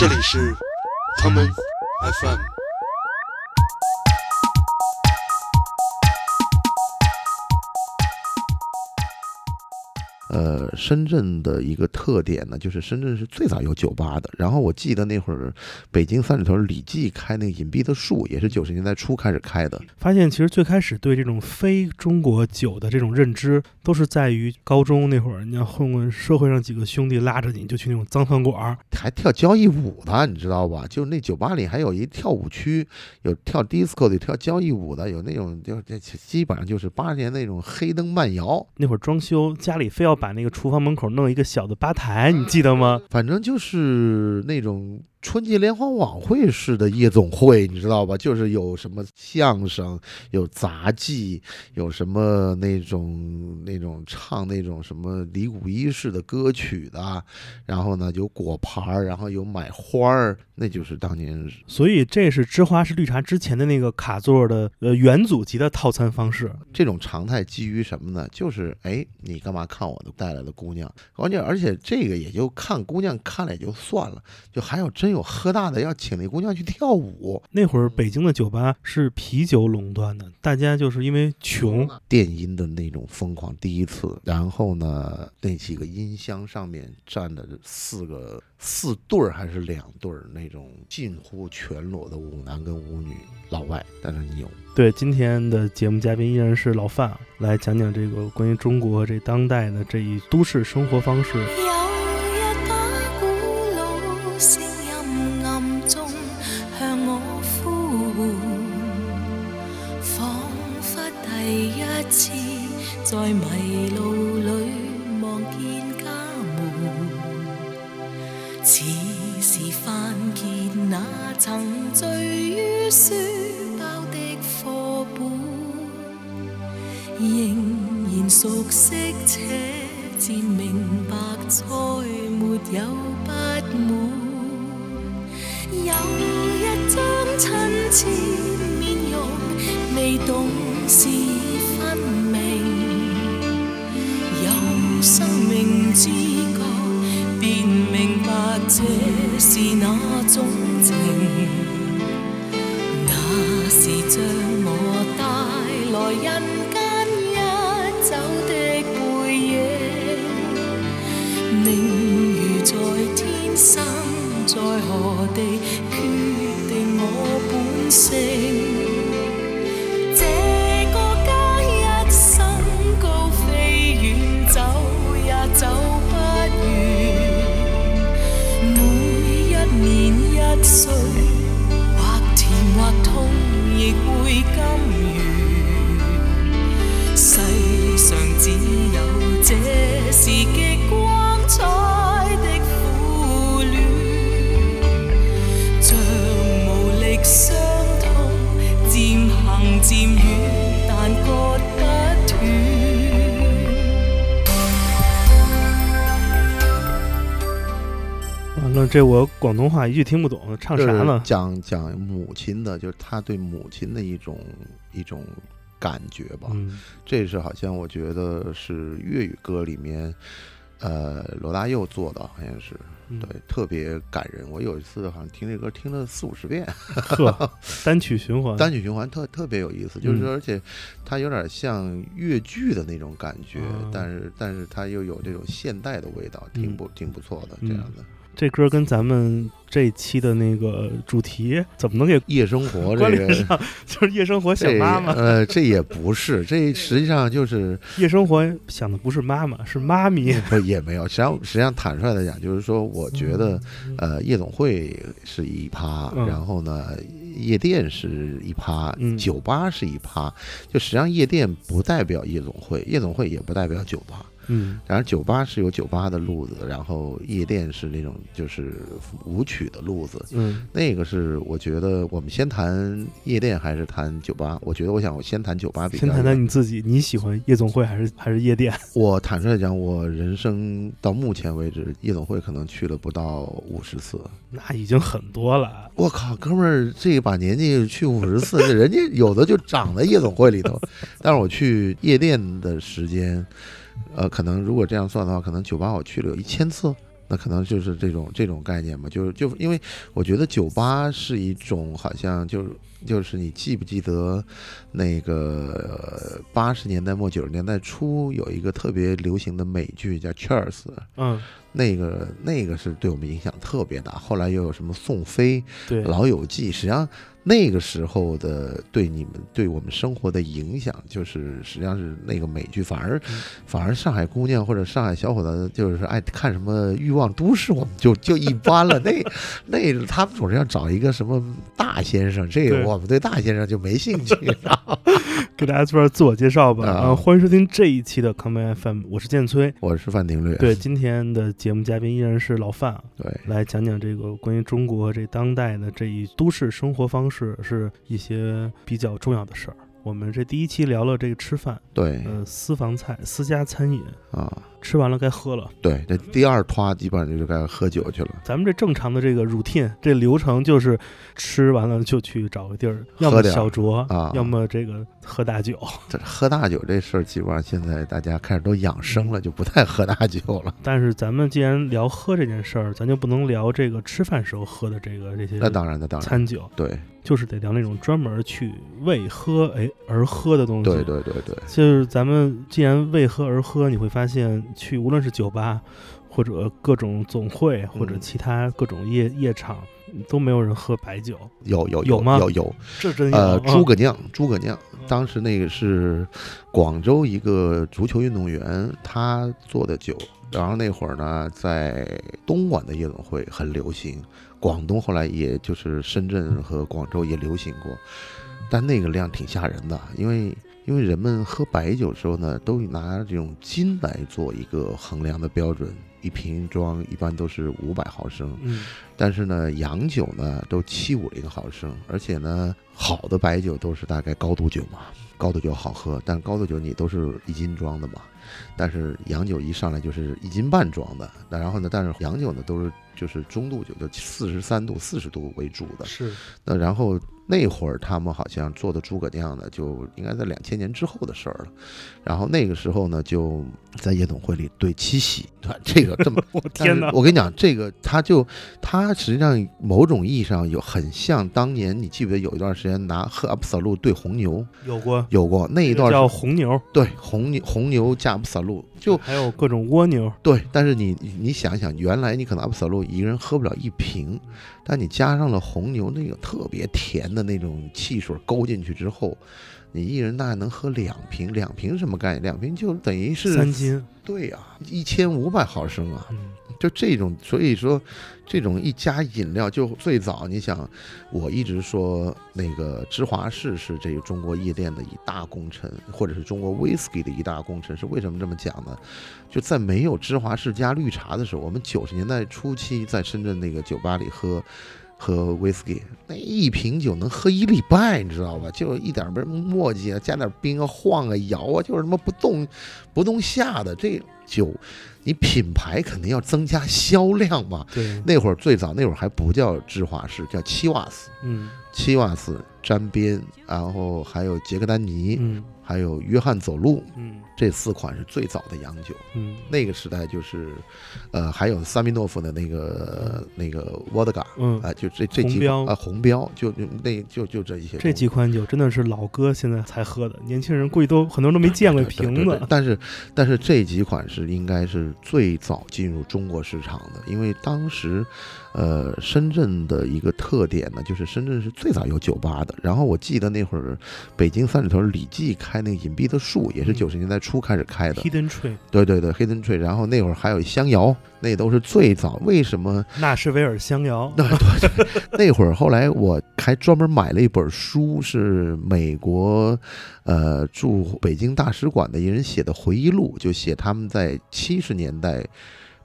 这里是他们 FM。呃，深圳的一个特点呢，就是深圳是最早有酒吧的。然后我记得那会儿，北京三里屯李记开那个隐蔽的树，也是九十年代初开始开的。发现其实最开始对这种非中国酒的这种认知，都是在于高中那会儿，你要混混社会上几个兄弟拉着你就去那种脏饭馆儿，还跳交谊舞的，你知道吧？就那酒吧里还有一跳舞区，有跳 disco 的，有跳交谊舞的，有那种就这基本上就是八十年那种黑灯慢摇。那会儿装修家里非要把那个厨房门口弄一个小的吧台，你记得吗？反正就是那种春节联欢晚会式的夜总会，你知道吧？就是有什么相声，有杂技，有什么那种那种唱那种什么李谷一式的歌曲的，然后呢有果盘儿，然后有买花儿，那就是当年所以这是芝华士绿茶之前的那个卡座的呃元祖级的套餐方式。这种常态基于什么呢？就是哎，你干嘛看我的带来的姑娘？关键而且这个也就看姑娘看了也就算了，就还有真有喝大的要请那姑娘去跳舞。那会儿北京的酒吧是啤酒垄断的，大家就是因为穷，电音的那种疯狂，第一次，然后呢，那几个音箱上面站的四个四对儿还是两对儿那种近乎全裸的舞男跟舞女，老外，但是牛。对，今天的节目嘉宾依然是老范，来讲讲这个关于中国这当代的这一都市生活方式。这我广东话一句听不懂，唱啥就是呢？讲讲母亲的，就是他对母亲的一种一种感觉吧。嗯，这是好像我觉得是粤语歌里面，呃，罗大佑做的，好像是嗯对，特别感人。我有一次好像听这歌听了四五十遍，呵，单曲循环，单曲循环特特别有意思，就是而且它有点像越剧的那种感觉，啊但是但是它又有这种现代的味道，挺嗯不挺不错的嗯这样的。这歌跟咱们这期的那个主题怎么能给夜生活这个。上？就是夜生活想妈妈，呃，这也不是，这实际上就是 夜生活想的不是妈妈，是妈咪。不也没有。实际上，实际上坦率的讲，就是说，我觉得，呃，夜总会是一趴，嗯然后呢，夜店是一趴，嗯酒吧是一趴。就实际上，夜店不代表夜总会，夜总会也不代表酒吧。嗯然后酒吧是有酒吧的路子，然后夜店是那种就是舞曲的路子。嗯那个是我觉得我们先谈夜店还是谈酒吧？我觉得我想我先谈酒吧比较先谈谈你自己，你喜欢夜总会还是还是夜店？我坦率地讲，我人生到目前为止，夜总会可能去了不到五十次。那已经很多了。我靠，哥们儿，这把年纪去五十次，人家有的就长在夜总会里头。但是我去夜店的时间，呃，可能如果这样算的话，可能酒吧我去了有一千次。那可能就是这种这种概念吧，就是就因为我觉得酒吧是一种好像就是就是你记不记得那个八十年代末九十年代初有一个特别流行的美剧叫《Cheers》，嗯，那个那个是对我们影响特别大。后来又有什么宋飞、对，老友记，实际上那个时候的对你们对我们生活的影响，就是实际上是那个美剧，反而、嗯反而上海姑娘或者上海小伙子就是爱看什么欲望都市，我们就就一般了。那那他们总是要找一个什么大先生，这个我们对大先生就没兴趣。给大家做点自我介绍吧。啊啊，欢迎收听这一期的 Come FM，我是建崔。我是范廷略，对，今天的节目嘉宾依然是老范啊，对来讲讲这个关于中国这当代的这一都市生活方式是一些比较重要的事儿。我们这第一期聊了这个吃饭，对。呃，私房菜、私家餐饮，啊，吃完了该喝了。对，这第二拖基本上就该喝酒去了。咱们这正常的这个 routine 这流程就是吃完了就去找个地儿，要么小酌，啊要么这个喝大酒。这喝大酒这事儿，基本上现在大家开始都养生了，就不太喝大酒了。但是咱们既然聊喝这件事儿，咱就不能聊这个吃饭时候喝的这个这些那当然，那当然，餐酒，对就是得聊那种专门去为喝哎而喝的东西。对对对对，就是咱们既然为喝而喝，你会发现去无论是酒吧，或者各种总会，或者嗯。其他各种夜夜场，都没有人喝白酒，有有有吗有有，这真。有。诸葛亮，诸葛亮，当时那个是广州一个足球运动员他做的酒，然后那会儿呢，在东莞的夜总会很流行，广东后来也就是深圳和广州也流行过，但那个量挺吓人的，因为因为人们喝白酒的时候呢，都拿这种斤来做一个衡量的标准，一瓶装一般都是五百毫升，嗯，但是呢，洋酒呢都七五零毫升，而且呢，好的白酒都是大概高度酒嘛，高度酒好喝，但高度酒你都是一斤装的嘛，但是洋酒一上来就是一斤半装的，那然后呢，但是洋酒呢都是就是中度酒，就四十三度、四十度为主的，是。那然后那会儿他们好像做的诸葛亮呢，就应该在两千年之后的事儿了。然后那个时候呢，就在夜总会里对七喜，啊 这个这么 我天哪！我跟你讲，这个他就他实际上某种意义上有很像当年你记不记得有一段时间拿喝 Absolut 兑红牛，有过有过那一段叫红牛，对红牛红牛加 Absolut 就还有各种蜗牛，对，但是你你你想想，原来你可能 Absolut 一个人喝不了一瓶，但你加上了红牛那个特别甜的那种汽水勾进去之后，你一人大概能喝两瓶，两瓶什么概念？两瓶就等于是三斤，对呀、一千五百毫升啊，嗯，就这种，所以说这种一加饮料，就最早你想，我一直说那个芝华士是这个中国夜店的一大功臣，或者是中国 whisky 的一大功臣，是为什么这么讲呢？就在没有芝华士加绿茶的时候，我们九十年代初期在深圳那个酒吧里喝。喝 whisky，那一瓶酒能喝一礼拜，你知道吧？就一点儿不是墨迹啊，加点冰啊，晃啊，摇啊，就是他妈不动不动下的这酒，你品牌肯定要增加销量嘛。对，那会儿最早那会儿还不叫芝华士，叫七瓦斯，嗯七瓦斯沾边，然后还有杰克丹尼，嗯还有约翰走路，嗯这四款是最早的洋酒。嗯，那个时代就是，呃，还有萨米诺夫的那个那个沃德嘎，嗯啊，就这这几款啊，红标就就那就就这一些。这几款酒真的是老哥现在才喝的，年轻人估计都很多人都没见过瓶子。对但是但是这几款是应该是最早进入中国市场的，因为当时，呃，深圳的一个特点呢，就是深圳是最早有酒吧的。然后我记得那会儿北京三里屯李记开那个隐蔽的树，也是嗯九十年代初开始开的。Hidden Tree，对对对，黑灯吹。然后那会儿还有香窑，那都是最早。为什么？纳什维尔香窑，对对对，那会儿后来我还专门买了一本书，是美国呃驻北京大使馆的一人写的回忆录，就写他们在七十年代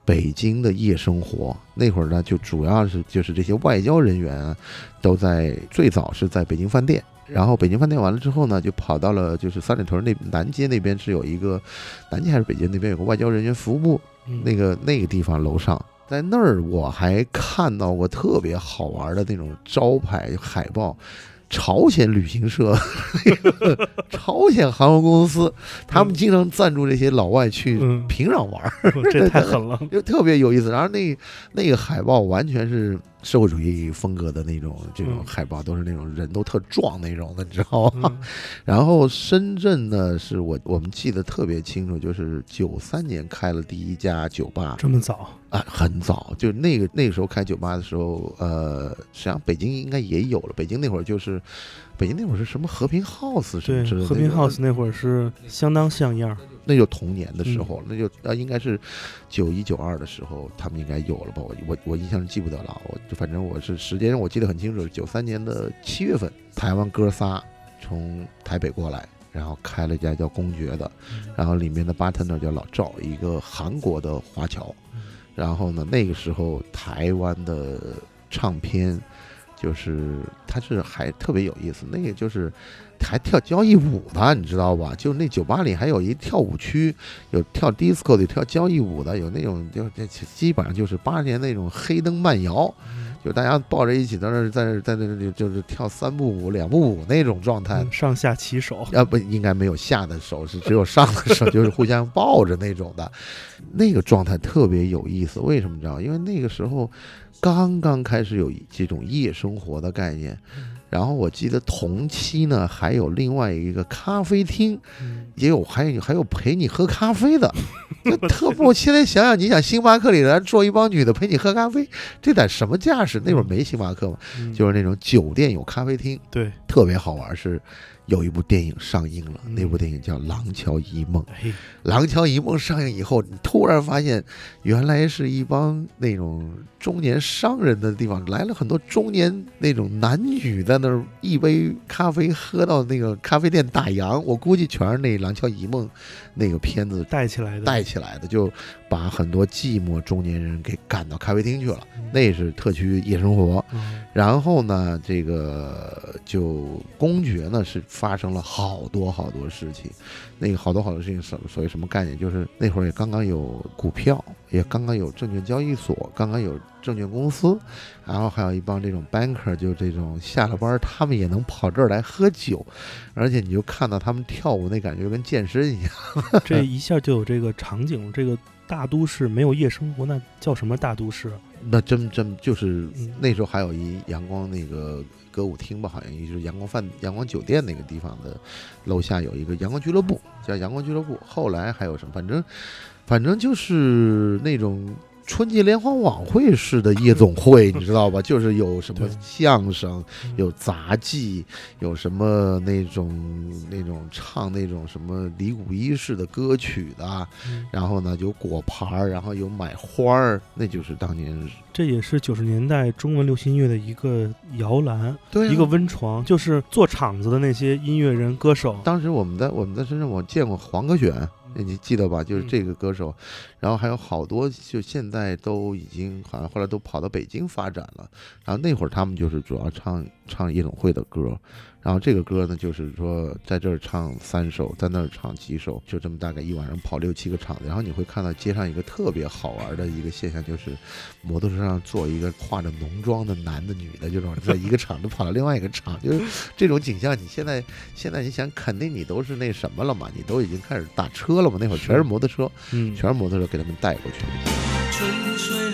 北京的夜生活。那会儿呢，就主要是就是这些外交人员啊，都在最早是在北京饭店。然后北京饭店完了之后呢，就跑到了就是三里屯那南街那边是有一个南街还是北街那边有个外交人员服务部，那个那个地方楼上，在那儿我还看到过特别好玩的那种招牌海报，朝鲜旅行社、朝鲜航空公司，他们经常赞助这些老外去嗯平壤玩儿，这 太狠了。就特别有意思。然后那那个海报完全是社会主义风格的那种这种嗯海报，都是那种人都特壮那种的，你知道吗？嗯然后深圳呢，是我我们记得特别清楚，就是九三年开了第一家酒吧这么早，啊，很早，就那个那个时候开酒吧的时候，呃，实际上北京应该也有了。北京那会儿就是，北京那会儿是什么和平 House 什么对之类，的，和平 House 那会儿是相当像样。那就童年的时嗯候，那就啊应该是九一九二的时候，他们应该有了吧？我我我印象是记不得了，我就反正我是时间我记得很清楚，九三年的七月份，台湾哥仨从台北过来，然后开了一家叫公爵的，然后里面的 bartender 叫老赵，一个韩国的华侨，然后呢，那个时候台湾的唱片。就是它是还特别有意思，那个就是还跳交谊舞的，你知道吧？就那酒吧里还有一跳舞区，有跳 disco 的，跳交谊舞的，有那种就这基本上就是八十年那种黑灯慢摇，就大家抱着一起在那儿在那儿在那里就是跳三步舞、两步舞那种状态嗯。上下起手，啊不，应该没有下的手，是只有上的手，就是互相抱着那种的，那个状态特别有意思。为什么知道？因为那个时候刚刚开始有这种夜生活的概念，然后我记得同期呢还有另外一个咖啡厅，嗯也有还有还有陪你喝咖啡的，就特不。现在想想，你想星巴克里来坐一帮女的陪你喝咖啡，这得什么架势？那会儿没星巴克嘛，嗯就是那种酒店有咖啡厅，对，特别好玩。是有一部电影上映了，嗯那部电影叫《廊桥遗梦》。哎，《廊桥遗梦》上映以后，你突然发现，原来是一帮那种中年商人的地方，来了很多中年那种男女在那儿一杯咖啡喝到那个咖啡店打烊。我估计全是那《廊桥遗梦》那个片子带起来的，带起来的，就把很多寂寞中年人给赶到咖啡厅去了。嗯那是特区夜生活。嗯然后呢，这个就公爵呢是发生了好多好多事情，那个好多好多事情什所谓什么概念？就是那会儿也刚刚有股票，也刚刚有证券交易所，刚刚有证券公司，然后还有一帮这种 banker，就这种下了班儿他们也能跑这儿来喝酒，而且你就看到他们跳舞那感觉跟健身一样。这一下就有这个场景。这个大都市没有夜生活，那叫什么大都市啊？那真真就是嗯那时候还有一阳光那个歌舞厅吧，好像也就是阳光饭阳光酒店那个地方的楼下有一个阳光俱乐部，叫阳光俱乐部。后来还有什么？反正反正就是那种。春节联欢晚会式的夜总会，你知道吧？就是有什么相声，嗯。有杂技，有什么那种那种唱那种什么李谷一式的歌曲的，嗯。然后呢有果盘儿，然后有买花儿，那就是当年这也是九十年代中文流行音乐的一个摇篮，对啊。一个温床，就是做场子的那些音乐人、歌手。当时我们在我们在深圳，我见过黄格选，你记得吧？就是这个歌手，然后还有好多，就现在都已经好像后来都跑到北京发展了。然后那会儿他们就是主要唱唱夜总会的歌，然后这个歌呢，就是说在这儿唱三首，在那儿唱几首，就这么大概一晚上跑六七个场子。然后你会看到街上一个特别好玩的一个现象，就是摩托车上坐一个化着浓妆的男的、女的，就这种在一个场子跑到另外一个场，就是这种景象。你现在现在你想，肯定你都是那什么了嘛？你都已经开始打车了嘛？那会儿全是摩托车，嗯，全是摩托车给他们带过去。春水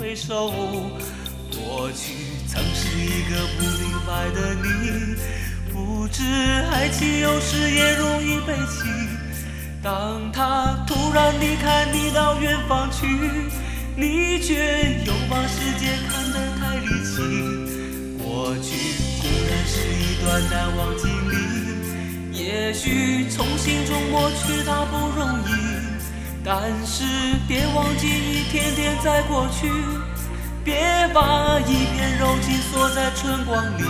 回首。过去曾是一个不明白的你，不知爱情有时也容易被气。当他突然离开你到远方去，你却又把世界看得太离奇。过去固然是一段难忘经历，也许从心中抹去它不容易，但是别忘记一天天在过去，别把一片柔情锁在春光里。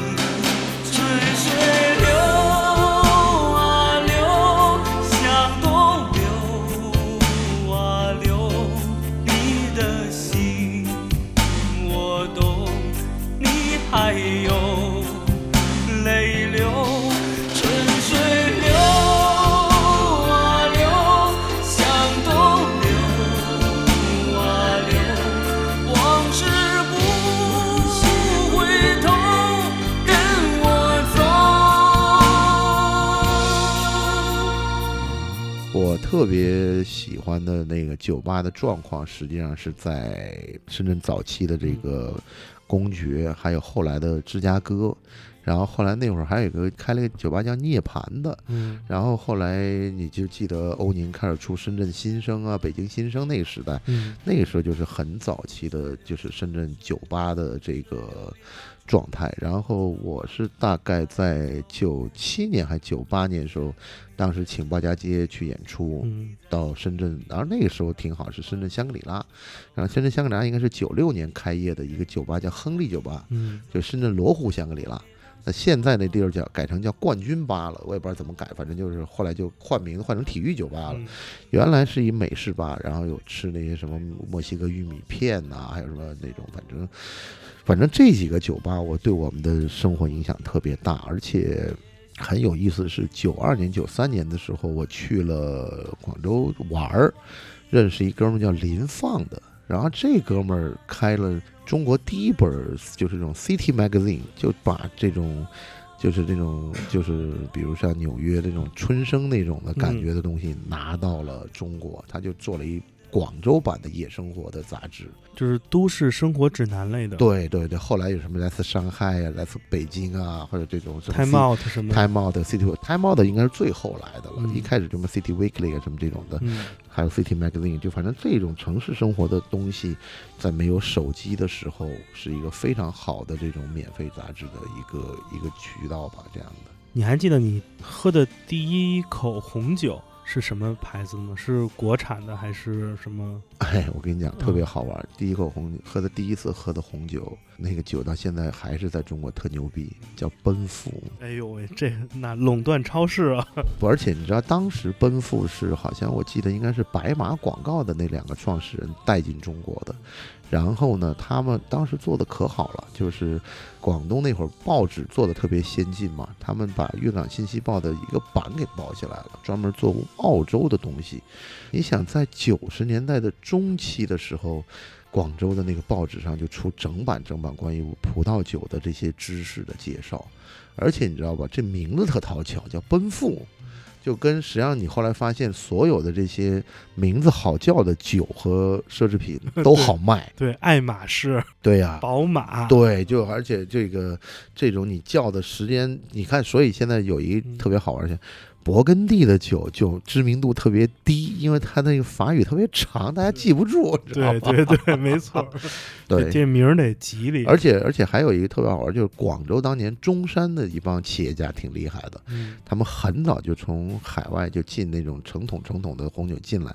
酒吧的状况，实际上是在深圳早期的这个公爵，还有后来的芝加哥，然后后来那会儿还有一个开了一个酒吧叫涅槃的，嗯。然后后来你就记得欧宁开始出深圳新生啊、北京新生那个时代，嗯。那个时候就是很早期的，就是深圳酒吧的这个状态。然后我是大概在九七年还九八年的时候，当时请鲍家街去演出，嗯到深圳，然后那个时候挺好，是深圳香格里拉。然后深圳香格里拉应该是九六年开业的一个酒吧，叫亨利酒吧，嗯就深圳罗湖香格里拉。那现在那地儿叫改成叫冠军吧了，我也不知道怎么改，反正就是后来就换名字换成体育酒吧了。嗯原来是一美式吧，然后有吃那些什么墨西哥玉米片呐、还有什么那种，反正反正这几个酒吧，我对我们的生活影响特别大，而且很有意思是，九二年、九三年的时候，我去了广州玩儿，认识一哥们叫林放的，然后这哥们儿开了中国第一本就是这种 City Magazine，就把这种。就是这种，就是比如像纽约这种春生那种的感觉的东西拿到了中国，他就做了一广州版的夜生活的杂志。就是都市生活指南类的，对对对，后来有什么来自上海啊，来自北京啊，或者这种什么，Time Out 什么的，Time Out City Time Out 应该是最后来的了，嗯。一开始什么 City Weekly 啊什么这种的，嗯。还有 City Magazine，就反正这种城市生活的东西，在没有手机的时候，是一个非常好的这种免费杂志的一个一个渠道吧，这样的。你还记得你喝的第一口红酒是什么牌子吗？是国产的还是什么？哎，我跟你讲，嗯特别好玩。第一口红喝的第一次喝的红酒，那个酒到现在还是在中国特牛逼，叫奔富。哎呦喂，这那垄断超市啊！不而且你知道，当时奔富是好像我记得应该是白马广告的那两个创始人带进中国的。然后呢，他们当时做的可好了，就是广东那会儿报纸做的特别先进嘛，他们把《粤港信息报》的一个版给包起来了，专门做澳洲的东西。你想，在九十年代的中期的时候，广州的那个报纸上就出整版整版关于葡萄酒的这些知识的介绍，而且你知道吧，这名字特讨巧，叫奔富。就跟实际上你后来发现，所有的这些名字好叫的酒和奢侈品都好卖，对，爱马仕、对呀、宝马，对，就而且这个这种你叫的时间，你看，所以现在有一嗯。特别好玩的，勃艮第的酒就知名度特别低，因为它那个法语特别长，大家记不住，你知道对吗？对对，没错，对。这名儿得吉利，而且而且还有一个特别好玩，就是广州当年中山的一帮企业家挺厉害的，嗯。他们很早就从海外就进那种成桶成桶的红酒进来，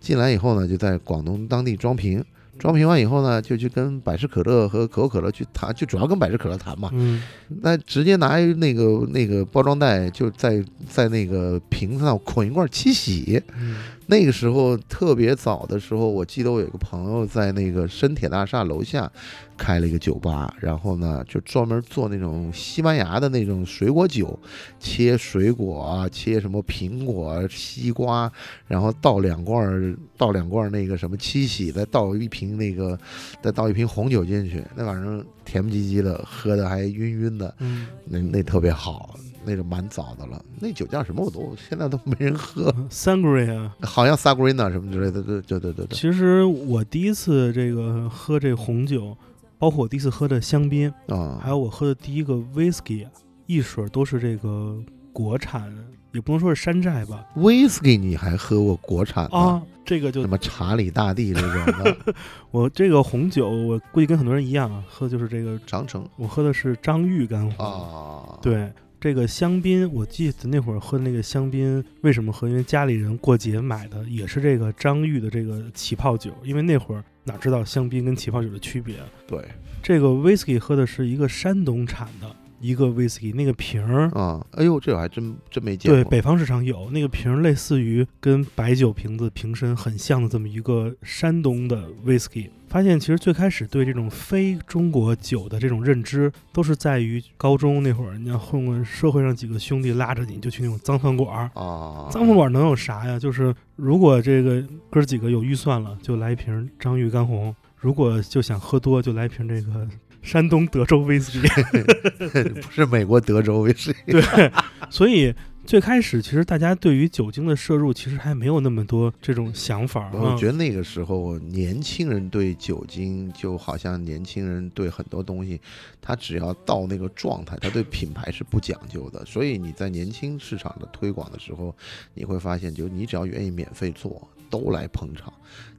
进来以后呢，就在广东当地装瓶，装瓶完以后呢，就去跟百事可乐和可口可乐去谈，就主要跟百事可乐谈嘛。嗯那直接拿一那个那个包装袋，就在在那个瓶子上捆一罐七喜。嗯那个时候特别早的时候，我记得我有个朋友在那个深铁大厦楼下开了一个酒吧，然后呢就专门做那种西班牙的那种水果酒，切水果啊，切什么苹果、西瓜，然后倒两罐儿倒两罐儿那个什么七喜，再倒一瓶那个再倒一瓶红酒进去，那晚上甜不唧唧的，喝的还晕晕的，嗯，那那特别好。那个蛮早的了，那酒叫什么我都现在都没人喝，Sangria。好像 Sagrina 什么之类的，对对对对对。其实我第一次这个喝这红酒，包括我第一次喝的香槟，啊，还有我喝的第一个 whisky 啊，一水儿都是这个国产，也不能说是山寨吧。whisky 你还喝过国产的？啊，这个就什么查理大帝这种的，我这个红酒，我估计跟很多人一样啊，喝的就是这个，长城我喝的是张裕干红。啊，，对，这个香槟，我记得那会儿喝的那个香槟，为什么喝？因为家里人过节买的，也是这个张裕的这个起泡酒。因为那会儿哪知道香槟跟起泡酒的区别？对，这个 whisky 喝的是一个山东产的，一个 whisky，那个瓶儿。啊，哎呦，这我还真真没见过对，过。北方市场有那个瓶儿，类似于跟白酒瓶子瓶身很像的这么一个山东的 whisky。发现其实最开始对这种非中国酒的这种认知，都是在于高中那会儿，你要混混社会上几个兄弟拉着你就去那种脏饭馆儿。啊，脏饭馆能有啥呀？就是如果这个哥儿几个有预算了，就来一瓶张裕干红；如果就想喝多，就来一瓶这个山东德州威士忌。不是美国德州威士忌。对，所以最开始其实大家对于酒精的摄入其实还没有那么多这种想法我觉。得那个时候年轻人对酒精就好像年轻人对很多东西，他只要到那个状态，他对品牌是不讲究的。所以你在年轻市场的推广的时候，你会发现，就你只要愿意免费做，都来捧场。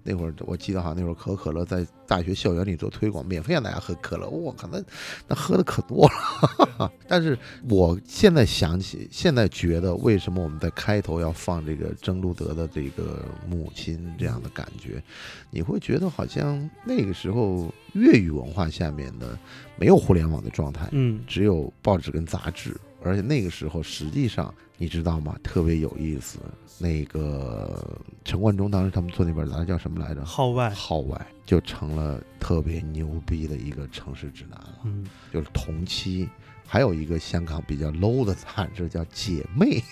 那会儿我记得好像那会儿可口可乐在大学校园里做推广，免费让大家喝可乐，我靠，那那喝的可多了。但是我现在想起，现在觉得为什么我们在开头要放这个曾路德的这个母亲这样的感觉，你会觉得好像那个时候粤语文化下面的没有互联网的状态，嗯，只有报纸跟杂志，而且那个时候实际上你知道吗？特别有意思。那个陈冠中当时他们做那本杂志叫什么来着？号外，号外就成了特别牛逼的一个城市指南了。嗯，就是同期还有一个香港比较 low 的杂志叫《姐妹》，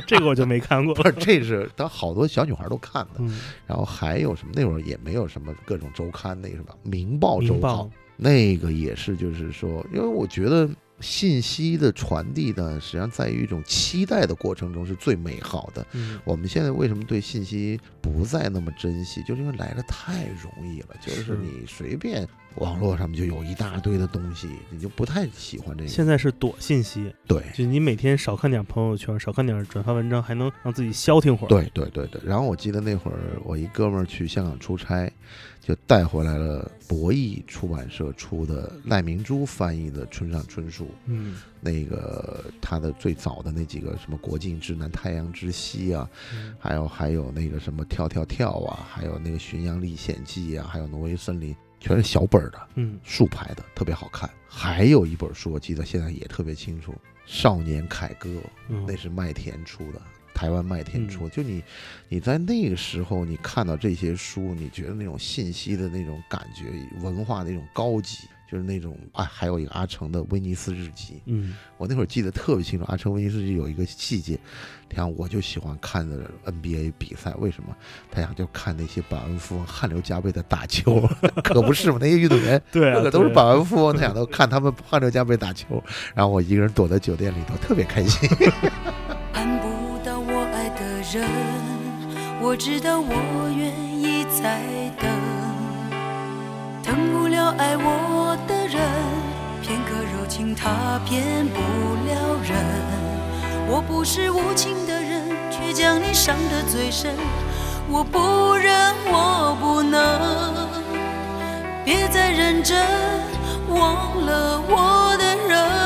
这个我就没看过 不。是，这是当好多小女孩都看的。嗯，然后还有什么？那会儿也没有什么各种周刊，那个什么《明报》周明报报，那个也是，就是说，因为我觉得信息的传递呢，实际上在于一种期待的过程中是最美好的。嗯，我们现在为什么对信息不再那么珍惜？就是因为来的太容易了，就是是你随便网络上面就有一大堆的东西，你就不太喜欢这个。现在是躲信息，对就你每天少看点朋友圈，少看点转发文章，还能让自己消停会儿。，对对对对。然后我记得那会儿我一哥们儿去香港出差，就带回来了博弈出版社出的赖明珠翻译的村上春树，嗯，那个他的最早的那几个什么《国境之南》《太阳之西》啊，嗯。还有还有那个什么跳跳跳啊，还有那个《巡洋历险记》啊，还有《挪威森林》，全是小本儿的嗯，竖排的，特别好看。还有一本书，我记得现在也特别清楚，《少年凯歌》，嗯。那是麦田出的，台湾麦田出的。就你你在那个时候，你看到这些书，你觉得那种信息的那种感觉，文化的那种高级。就是那种啊，还有一个阿成的威尼斯日记，嗯，我那会儿记得特别清楚，阿成威尼斯日记有一个细节，你看我就喜欢看的 NBA 比赛，为什么？他想就看那些百万富翁汗流浃背的打球，可不是嘛？那些运动员 对啊，个个都是百万富翁，他想都看他们汗流浃背打球，然后我一个人躲在酒店里头，特别开心。人，我知道我愿意再等，等不了爱我的人，片刻柔情他骗不了人。我不是无情的人，却将你伤得最深。我不忍，我不能，别再认真，忘了我的人。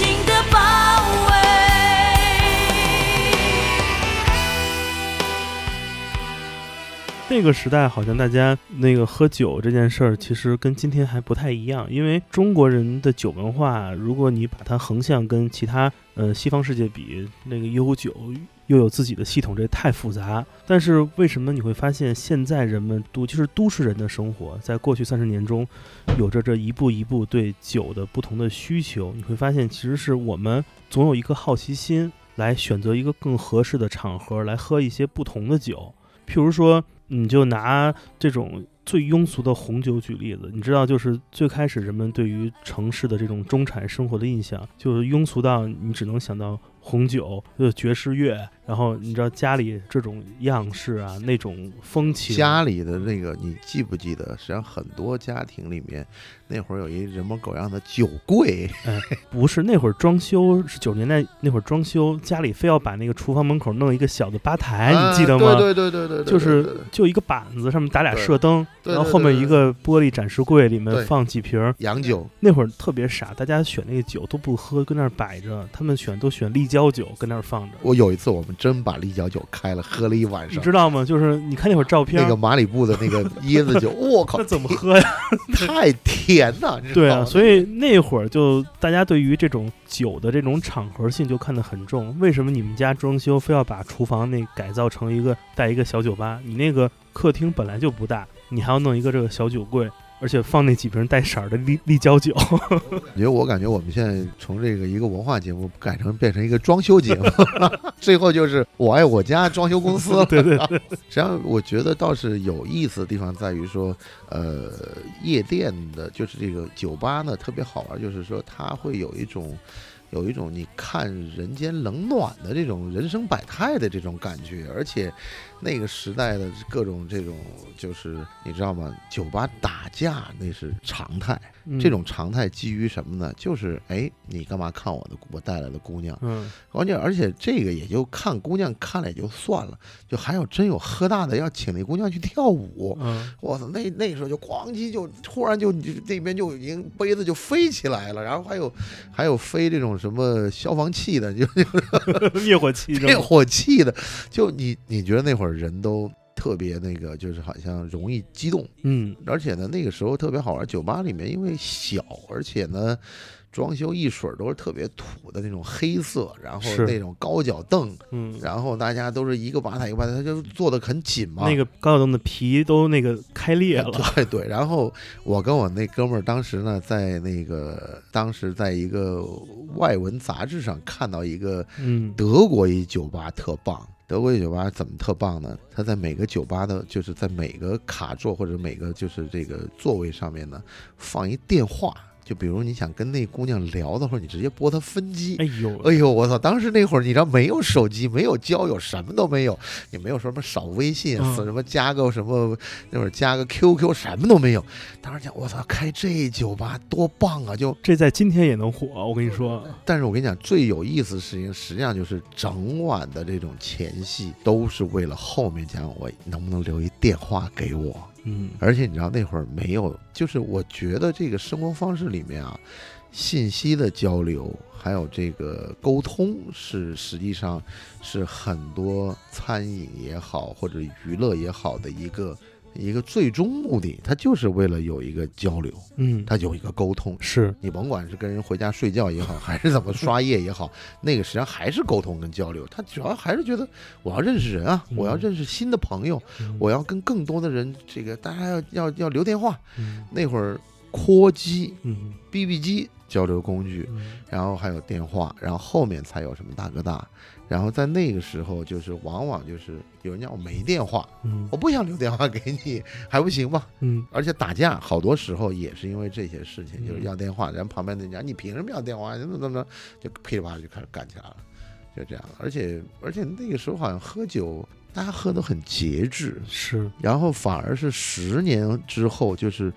情的包围？那个时代好像大家那个喝酒这件事儿，其实跟今天还不太一样，因为中国人的酒文化，如果你把它横向跟其他呃西方世界比，那个悠久又有自己的系统，这太复杂。但是为什么你会发现现在人们都就是都市人的生活，在过去三十年中，有着这一步一步对酒的不同的需求？你会发现，其实是我们总有一颗好奇心，来选择一个更合适的场合来喝一些不同的酒。譬如说，你就拿这种最庸俗的红酒举例子，你知道，就是最开始人们对于城市的这种中产生活的印象，就是庸俗到你只能想到红酒、呃爵士乐，然后你知道家里这种样式啊，那种风情，家里的那个，你记不记得？实际上很多家庭里面，那会儿有一人模狗样的酒柜，不是那会儿装修是九十年代那会儿装修，家里非要把那个厨房门口弄一个小的吧台，你记得吗？啊对对对对对，对就是就一个板子，上面打俩射灯，然后后面一个玻璃展示柜，里面放几瓶。洋酒，那会儿特别傻，大家选那个酒都不喝，跟那儿摆着，他们选都选立交酒，跟那儿放着。我有一次我们真把立交酒开了，喝了一晚上你上。知道吗？就是你看那会儿照片，那个马里布的那个椰子酒，我靠，那怎么喝呀？太甜了，对啊，以所以那会儿就大家对于这种酒的这种场合性就看得很重。为什么你们家装修非要把厨房那改造成一个带一个小酒吧？你那个客厅本来就不大，你还要弄一个这个小酒柜，而且放那几瓶带色儿的立立交酒。因为我感觉我们现在从这个一个文化节目改成变成一个装修节目，最后就是我爱我家装修公司。对对对，实际上我觉得倒是有意思的地方在于说，呃，夜店的就是这个酒吧呢特别好玩，就是说它会有一种。有一种你看人间冷暖的这种人生百态的这种感觉，而且那个时代的各种这种就是你知道吗？酒吧打架那是常态，嗯这种常态基于什么呢？就是哎，你干嘛看我的我带来的姑娘？嗯关键而且这个也就看姑娘看了也就算了，就还有真有喝大的要请那姑娘去跳舞。嗯我操，那那时候就咣叽就突然就就那边就已经杯子就飞起来了，然后还有还有飞这种什么消防器的，就 灭火器灭火器的，就你你觉得那会儿人都特别那个，就是好像容易激动，嗯而且呢，那个时候特别好玩，酒吧里面因为小，而且呢，装修一水都是特别土的那种黑色，然后那种高脚凳，嗯，然后大家都是一个吧台一个吧台，他就坐得很紧嘛。那个高脚凳的皮都那个开裂了。对对，然后我跟我那哥们儿当时呢，在那个当时在一个外文杂志上看到一个嗯德国一酒吧特棒。德国酒吧怎么特棒呢？它在每个酒吧的，就是在每个卡座或者每个就是这个座位上面呢，放一电话。就比如你想跟那姑娘聊的话，你直接拨她分机。哎呦，哎呦，我操！当时那会儿，你知道没有手机，没有交友，什么都没有，也没有什么扫微信，嗯什么加个什么，那会儿加个 QQ，什么都没有。当时讲，我操，开这酒吧多棒啊！就，这在今天也能火，我跟你说。但是我跟你讲，最有意思的事情，实际上就是整晚的这种前戏，都是为了后面讲我能不能留一电话给我。嗯。而且你知道那会儿没有，就是我觉得这个生活方式里面啊，信息的交流还有这个沟通是实际上是很多餐饮也好或者娱乐也好的一个一个最终目的，他就是为了有一个交流，嗯，他有一个沟通。是你甭管是跟人回家睡觉也好，还是怎么刷夜也好，那个实际上还是沟通跟交流。他主要还是觉得我要认识人啊，我要认识新的朋友，我要跟更多的人，这个大家要要要留电话。嗯那会儿扩机、嗯 BB 机交流工具，嗯然后还有电话，然后后面才有什么大哥大。然后在那个时候，就是往往就是有人讲我没电话，嗯我不想留电话给你，还不行吗？嗯而且打架好多时候也是因为这些事情，嗯就是要电话，然后旁边的人讲你凭什么要电话？怎么怎么着，就噼里啪啦就开始干起来了，就这样。而且而且那个时候好像喝酒，大家喝得很节制，是然后反而是十年之后，就是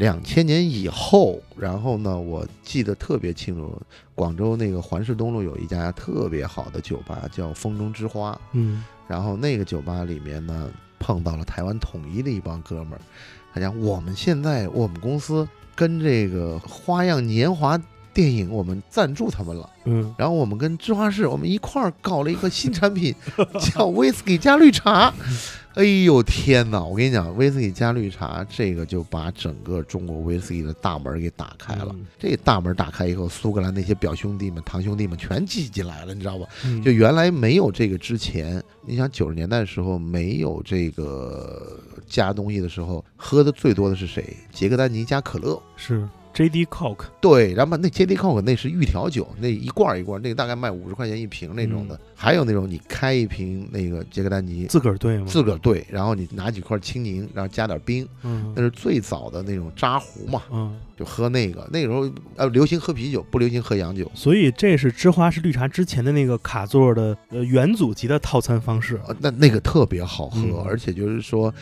两千年以后，然后呢，我记得特别清楚，广州那个环市东路有一家特别好的酒吧，叫风中之花。嗯然后那个酒吧里面呢，碰到了台湾统一的一帮哥们儿，他讲我们现在我们公司跟这个花样年华电影我们赞助他们了，嗯，然后我们跟芝华士我们一块儿搞了一个新产品，叫威士忌加绿茶。哎呦天哪！我跟你讲，威士忌加绿茶这个就把整个中国威士忌的大门给打开了。嗯这大门打开以后，苏格兰那些表兄弟们、堂兄弟们全挤进来了，你知道吧？嗯就原来没有这个之前，你想九十年代的时候没有这个加东西的时候，喝的最多的是谁？杰克丹尼加可乐。是 J.D. Coke，对，然后那 J D Coke 那是预调酒，那一罐儿一罐儿，那个大概卖五十块钱一瓶那种的。还有那种你开一瓶那个杰克丹尼自个儿兑吗？自个儿兑，然后你拿几块青柠，然后加点冰，嗯那是最早的那种扎壶嘛，嗯，就喝那个。那个时候呃流行喝啤酒，不流行喝洋酒。所以这是芝华士绿茶之前的那个卡座的呃元祖级的套餐方式。呃，那那个特别好喝，嗯而且就是说，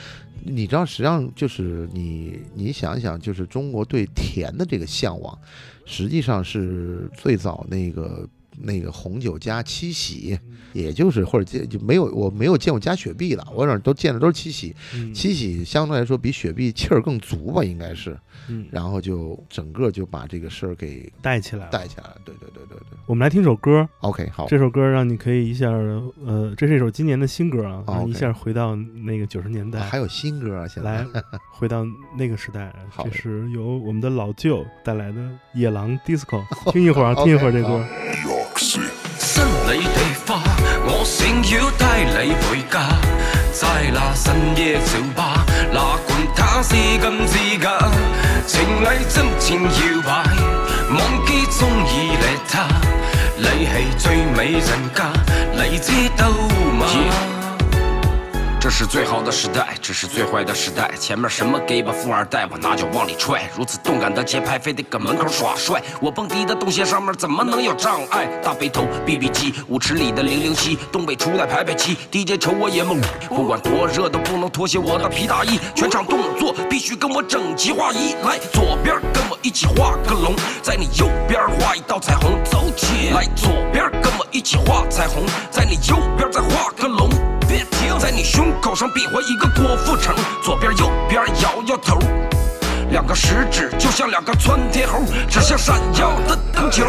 你知道，实际上就是你你想一想，就是中国对甜的这个向往，实际上是最早那个那个红酒加七喜，也就是或者加就没有我没有见过加雪碧的，我哪儿都见的都是七喜，嗯。七喜相对来说比雪碧气儿更足吧，应该是，嗯，然后就整个就把这个事儿给带起来了。带起来了，对对对对对。我们来听首歌，，OK 好，这首歌让你可以一下，呃，这是一首今年的新歌啊，一下回到那个九十年代，啊还有新歌啊，现在。来 回到那个时代。好这是由我们的老舅带来的《野狼 DISCO》，听一会儿啊，听一会儿这歌。心里的花，我想要带你回家，在那深夜酒吧，哪管它是金是假，情侶真情摇摆，忘记中意了他，你係最美人家，你知道嗎？这是最好的时代，这是最坏的时代。前面什么 gay 吧富二代，我拿脚往里踹。如此动感的节拍，非得搁门口耍帅。我蹦迪的动线上面怎么能有障碍？大背头 BB 机，舞池里的零零七，东北初代排排七，DJ 瞅我也懵。不管多热都不能脱下我的皮大衣，全场动作必须跟我整齐划一。来，左边跟我一起画个龙，在你右边画一道彩虹，走起来。左边跟我一起画彩虹，在你右边再画个龙。别停，在你胸口上比划一个郭富城，左边右边摇摇头，两个食指就像两个窜天猴，指向闪耀的灯球。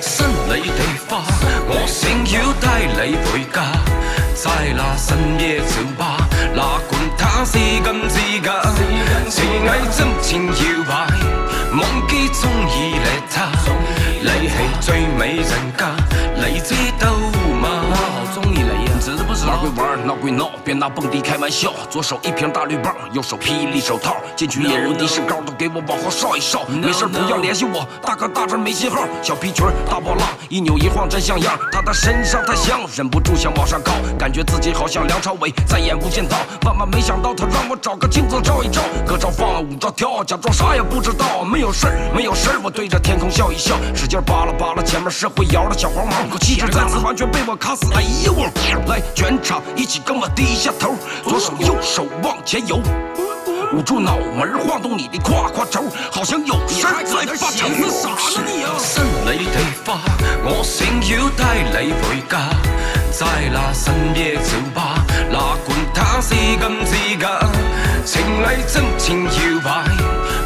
新你地花，我想要帶你回家，在那深夜酒吧，哪管它是金是假，情藝真情搖擺，忘記中意你他，你係最美人家，你知道？玩归玩，闹归闹，别拿蹦迪开玩笑。左手一瓶大绿棒，右手霹雳手套，进去野人的身高都给我往后稍一稍。没事不要联系我，大哥大这没信号。小皮裙大波浪，一扭一晃真像样。他的身上太香，忍不住想往上靠，感觉自己好像梁朝伟在演《无间道》。万万没想到他让我找个镜子照一照，歌照放，舞照跳，假装啥也不知道。没有事，没有事，我对着天空笑一笑，使劲扒拉扒拉前面是会摇的小黄毛，可气质再次完全被我卡死。哎呦我，来场一起跟我低下头，左手右手往前游。捂住脑门，晃动你的胯胯轴，好像有事儿在发愁。啥呢你啊？新你地花，我想要带你回家，在那深夜酒吧，哪管它是金是假，情藝真情摇摆，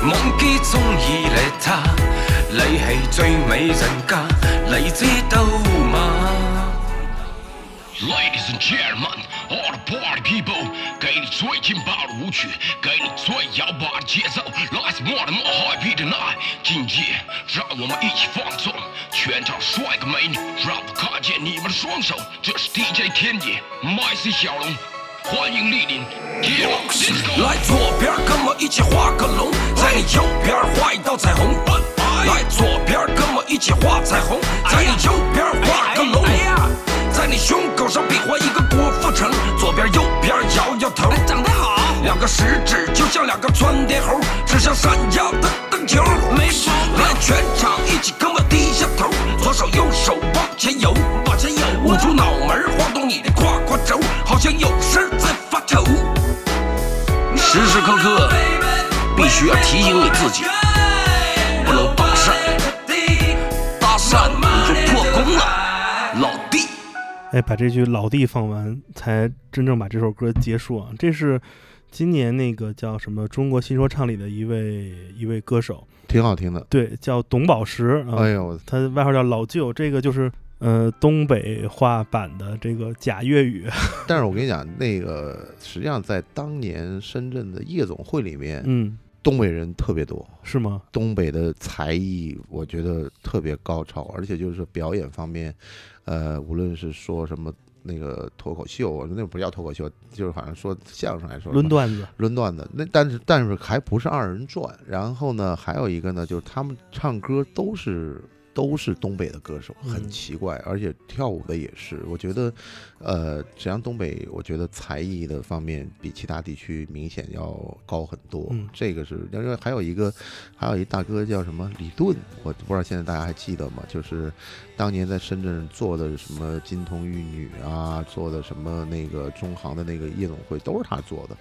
忘记中意你他，你係最美人家，你知道吗？Ladies and gentlemen, all the party people，给你最劲爆的舞曲，给你最摇摆的节奏，来自 more than more happy tonight。今夜，让我们一起放纵，全场帅哥美女，让我看见你们的双手。这是 DJ 天野，MC 小龙，欢迎莅临。来左边跟我一起画个龙，在你右边画一道彩虹。来左边跟我一起画彩虹，在你右边画个龙。你胸口上比划一个郭富城，左边右边摇摇头。长得好，两个食指就像两个窜天猴，指向闪耀的灯球。没毛病，全场一起跟我低下头，左手右手往前游，往前游，捂住脑门，晃动你的胯胯轴，好像有事儿在发愁。时时刻刻必须要提醒你自己，不能搭讪，搭讪你就破功了，老弟。哎，把这句老地放完，才真正把这首歌结束啊。这是今年那个叫什么中国新说唱里的一位一位歌手，挺好听的。对，叫董宝石啊。哎呦，他外号叫老舅，这个就是呃东北话版的这个假粤语。但是我跟你讲，那个实际上在当年深圳的夜总会里面，嗯，东北人特别多，是吗？东北的才艺我觉得特别高超，而且就是表演方面，呃，无论是说什么那个脱口秀，那不叫脱口秀，就是好像说相声来说，抡段子。抡段子。那但是但是还不是二人转，然后呢，还有一个呢，就是他们唱歌都是。都是东北的歌手，很嗯奇怪，而且跳舞的也是。我觉得，呃，实际上东北，我觉得才艺的方面比其他地区明显要高很多。嗯这个是，因为还有一个，还有一大哥叫什么李顿，我不知道现在大家还记得吗？就是当年在深圳做的什么金童玉女啊，做的什么那个中航的那个夜总会，都是他做的。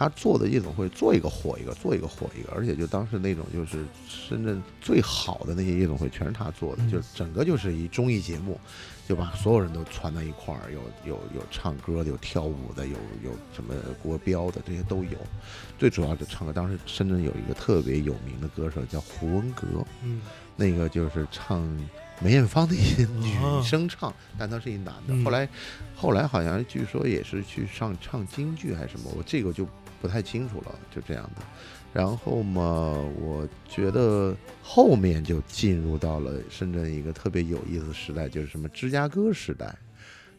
他做的夜总会做一个火一个，做一个火一个，而且就当时那种就是深圳最好的那些夜总会全是他做的，嗯就整个就是一综艺节目，就把所有人都攒到一块儿，有有有唱歌的，有跳舞的，有有什么国标的，这些都有。最主要的唱歌，当时深圳有一个特别有名的歌手叫胡文阁，嗯那个就是唱梅艳芳的一些女哦生唱，但他是一男的。嗯后来，后来好像据说也是去上唱京剧还是什么，我这个就不太清楚了，就这样的。然后嘛，我觉得后面就进入到了深圳一个特别有意思的时代，就是什么芝加哥时代。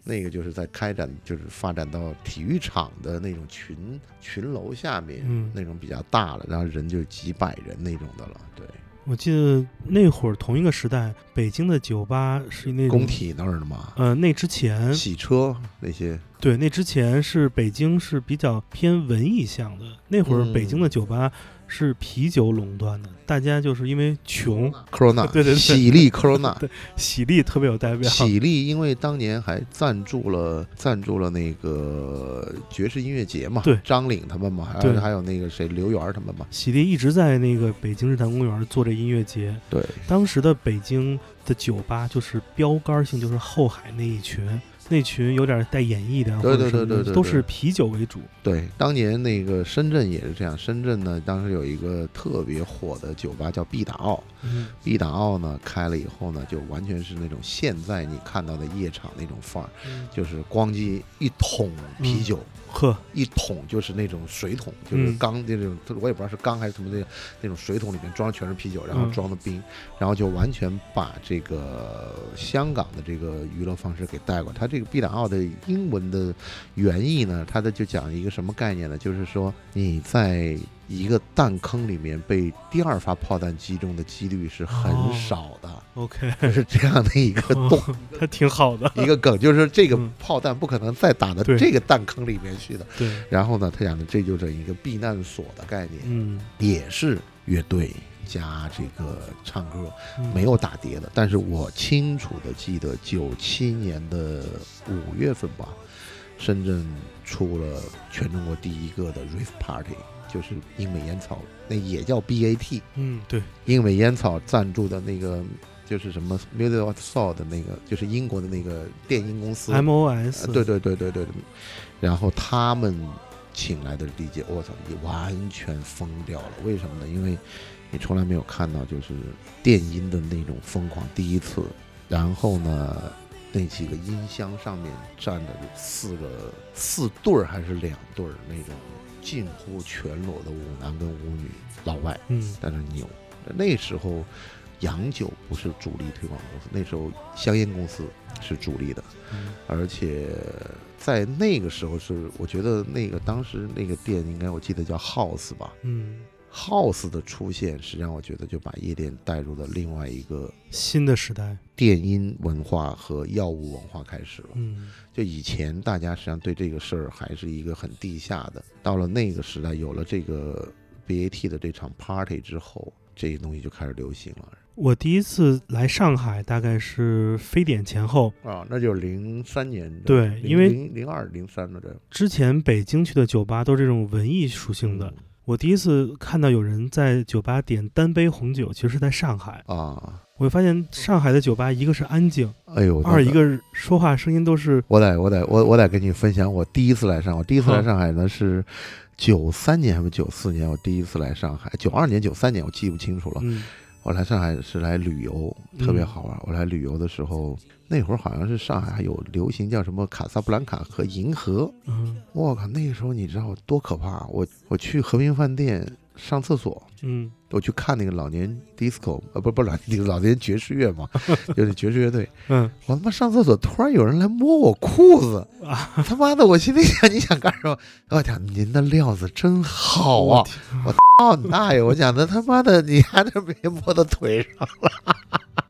那个就是在开展，就是发展到体育场的那种群群楼下面，嗯那种比较大了，然后人就几百人那种的了，对。我记得那会儿同一个时代，北京的酒吧是那种工。体那儿的嘛，呃，那之前洗车那些，对，那之前是北京是比较偏文艺向的。那会儿嗯北京的酒吧是啤酒垄断的，大家就是因为穷，Corona，对对对喜力 Corona，对喜力特别有代表。喜力因为当年还赞助了赞助了那个爵士音乐节嘛，对张岭他们嘛，还对有还有那个谁刘源他们嘛，喜力一直在那个北京日坛公园做这音乐节。对，当时的北京的酒吧就是标杆性，就是后海那一群，那群有点带演绎的，对对对对对都是啤酒为主。对，当年那个深圳也是这样，深圳呢当时有一个特别火的酒吧叫毕达奥，嗯毕达奥呢开了以后呢，就完全是那种现在你看到的夜场那种范儿，就是咣叽一桶啤嗯酒。呵，一桶就是那种水桶，就是嗯缸那种，我也不知道是缸还是什么那种那种水桶里面装的全是啤酒，然后嗯装的冰，然后就完全把这个香港的这个娱乐方式给带过来。它这个毕达奥的英文的原意呢，它的就讲一个什么概念呢？就是说你在一个弹坑里面被第二发炮弹击中的几率是很哦少的，，OK，就是这样的一个 洞。它挺好的。一个梗就是这个嗯炮弹不可能再打到这个弹坑里面去的，对，然后呢，他讲的这就是一个避难所的概念，嗯，也是乐队加这个唱歌，嗯。没有打碟的。但是我清楚的记得，九七年的五月份吧，深圳出了全中国第一个的 rave party，就是英美烟草，那也叫 BAT，嗯，对，英美烟草赞助的那个。就是什么 Music of Soul 的那个，就是英国的那个电音公司 MOS，呃对对对对对，然后他们请来的 DJ，我操，也完全疯掉了。为什么呢？因为你从来没有看到就是电音的那种疯狂，第一次。然后呢，那几个音箱上面站着四个四对儿还是两对儿那种近乎全裸的舞男跟舞女，老外嗯在那扭。那时候洋酒不是主力推广公司，那时候香烟公司是主力的。嗯而且在那个时候是，我觉得那个当时那个店应该我记得叫 House 吧嗯，，House 的出现，实际上我觉得就把夜店带入了另外一个新的时代，电音文化和药物文化开始了。嗯就以前大家实际上对这个事儿还是一个很地下的，到了那个时代，有了这个 BAT 的这场 party 之后，这些东西就开始流行了。我第一次来上海大概是非典前后，啊，那就是零三年，对因为零零二零三的，这之前北京去的酒吧都是这种文艺属性的。嗯我第一次看到有人在酒吧点单杯红酒，其实是在上海。啊，我我发现上海的酒吧，一个是安静，哎呦，二一个是说话声音都是我得我得我我得跟你分享，我第一次来上海，我第一次来上海呢是九三年还是九四年？我第一次来上海，九二年、九三年我记不清楚了。嗯我来上海是来旅游，特别好玩。我来旅游的时候，那会儿好像是上海还有流行叫什么卡萨布兰卡和银河。嗯我靠，那个时候你知道多可怕？我我去和平饭店上厕所，嗯我去看那个老年 disco，呃，不不老那个老年爵士乐嘛，就是爵士乐队。嗯我他妈上厕所，突然有人来摸我裤子，啊，他妈的！我心里想，你想干什么？我讲您的料子真好啊！我操你大爷！我讲的他妈的，你还得别摸到腿上了。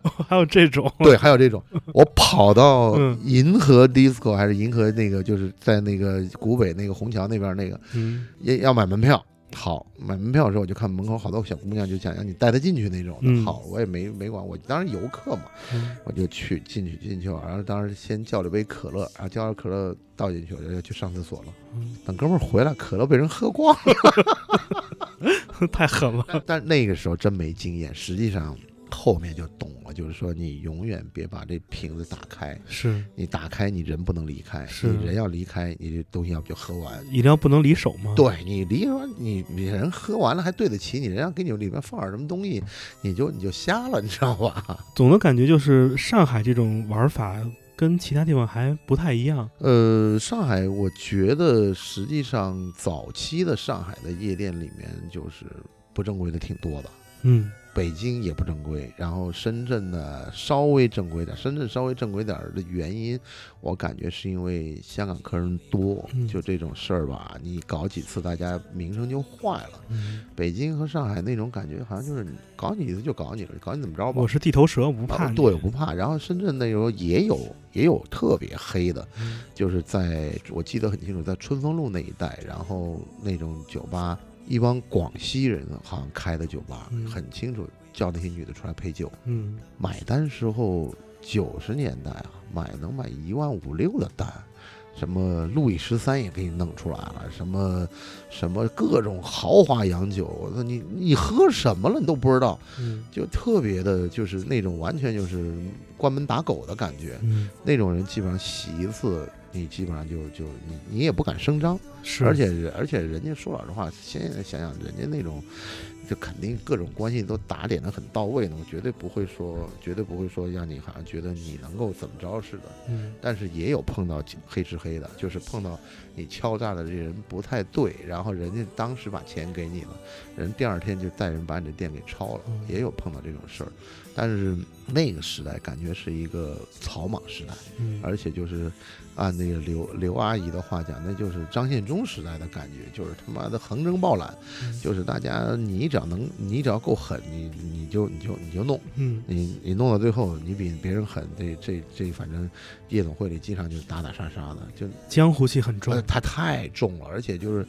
还有这种 对，还有这种，我跑到嗯银河 disco 还是银河那个，就是在那个古北那个虹桥那边那个，嗯也要买门票。好，买门票的时候我就看门口好多小姑娘就想让你带她进去那种的。嗯好，我也没没管，我当时游客嘛，嗯我就去进去进去玩，然后当时先叫了杯可乐，然后叫了可乐倒进去，我就要去上厕所了。嗯等哥们儿回来，可乐被人喝光了。太狠了，但但那个时候真没经验，实际上后面就懂了，就是说你永远别把这瓶子打开，是你打开你人不能离开，是你人要离开，你这东西要不就喝完。饮料不能离手吗？对你离完你你人喝完了还对得起你，人家给你里面放点什么东西，你就你就瞎了，你知道吧？总的感觉就是上海这种玩法跟其他地方还不太一样。呃，上海，我觉得实际上早期的上海的夜店里面就是不正规的挺多的，嗯北京也不正规，然后深圳呢稍微正规点。深圳稍微正规点儿的原因，我感觉是因为香港客人多，嗯就这种事儿吧，你搞几次，大家名声就坏了。嗯，北京和上海那种感觉，好像就是搞你一次就搞你了，搞你怎么着吧我？是地头蛇，我不怕对，我不怕。然后深圳那时候也有也有特别黑的，嗯就是在我记得很清楚，在春风路那一带，然后那种酒吧，一帮广西人好像开的酒吧，嗯。很清楚，叫那些女的出来陪酒，嗯。买单时候九十年代啊，买能买一万五六的单。什么路易十三也给你弄出来了，什么什么各种豪华洋酒，你你喝什么了你都不知道，嗯。就特别的，就是那种完全就是关门打狗的感觉。嗯，那种人基本上洗一次，你基本上就就你你也不敢声张，是，而且而且人家说老实话，现在想想人家那种，就肯定各种关系都打点的很到位呢，我绝对不会说绝对不会说让你好像觉得你能够怎么着似的。嗯但是也有碰到黑吃黑的，就是碰到你敲诈的这人不太对，然后人家当时把钱给你了，人第二天就带人把你的店给抄了嗯，也有碰到这种事儿。但是那个时代感觉是一个草莽时代，嗯，而且就是按那个刘刘阿姨的话讲，那就是张献忠时代的感觉，就是他妈的横征暴揽，嗯就是大家你只要能，你只要够狠，你你就你就你就弄。嗯你你弄到最后，你比别人狠，这这这，反正夜总会里经常就是打打杀杀的，就江湖气很重呃，。它太重了，而且就是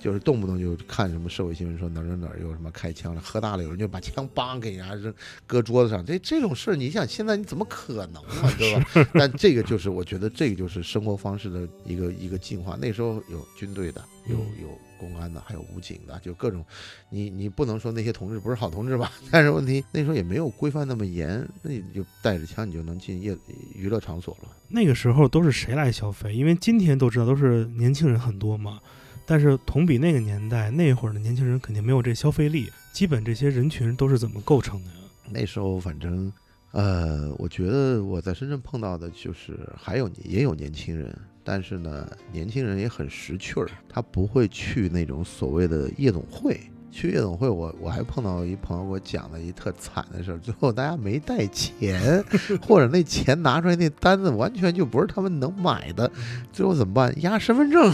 就是动不动就看什么社会新闻说哪儿哪儿哪儿有什么开枪了，喝大了有人就把枪梆给人家扔搁桌子上，这这种事儿，你想现在你怎么可能啊，对吧？但这个就是我觉得这个就是生活方式的一个一个进化。那时候有军队的，有嗯有公安的，还有武警的，就各种，你你不能说那些同志不是好同志吧？但是问题那时候也没有规范那么严，那你就带着枪你就能进夜娱乐场所了。那个时候都是谁来消费？因为今天都知道都是年轻人很多嘛，但是同比那个年代，那会儿的年轻人肯定没有这消费力。基本这些人群都是怎么构成的呀？那时候反正，呃，我觉得我在深圳碰到的就是还有也有年轻人，但是呢，年轻人也很识趣儿，他不会去那种所谓的夜总会。去夜总会我，我还碰到一朋友给我讲了一特惨的事儿，最后大家没带钱，或者那钱拿出来那单子完全就不是他们能买的，最后怎么办？押身份证。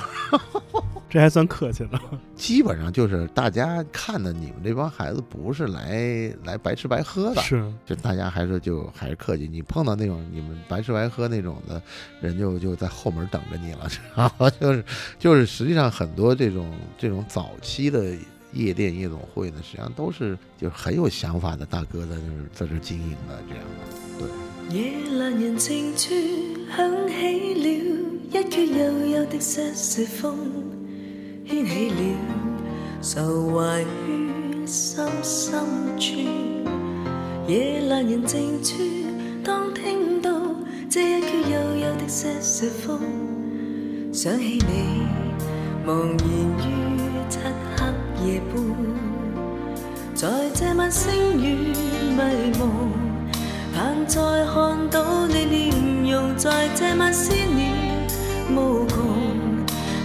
这还算客气了。基本上就是大家看的你们这帮孩子不是来来白吃白喝的，是，就大家还是就还是客气，你碰到那种你们白吃白喝那种的人就，就在后门等着你了，然后 就是就是实际上很多这种这种早期的夜店夜总会呢，实际上都是就是很有想法的大哥在那儿在这儿经营的这样的。对夜阑人静处响起了一闕悠悠的瑟瑟風，掀起了愁懷於心深處。夜阑人静處，當聽到這一闕幽幽的些說風，想起你茫然於漆黑夜半，在這晚星雨迷蒙，盼再看到你臉容，在這晚思念無窮，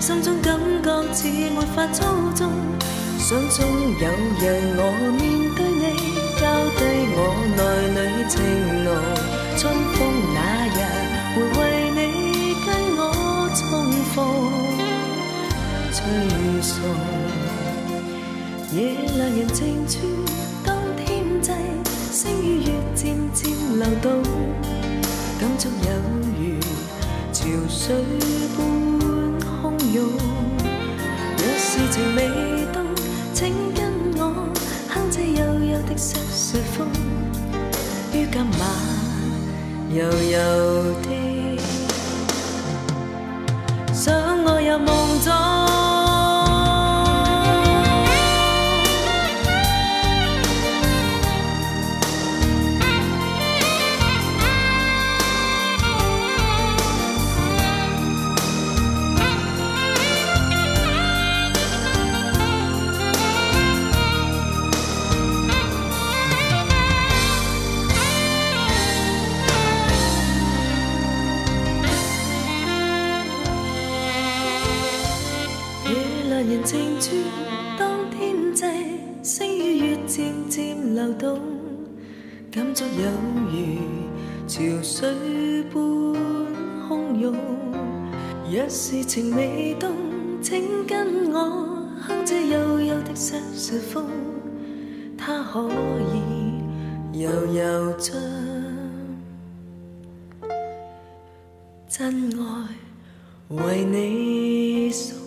心中感覺似沒法操縱，想中有日我面對你。交低我內裏情浓，春風那日會為你跟我重逢，吹送。夜阑人靜處，當天際，星與月漸漸流動，感觸有如潮水般如未冻请跟我哼这幽幽的瑟瑟风于今晚柔柔的想我入梦中情未凍，請跟我哼这幽幽的些說風，它可以悠悠將真爱为你送。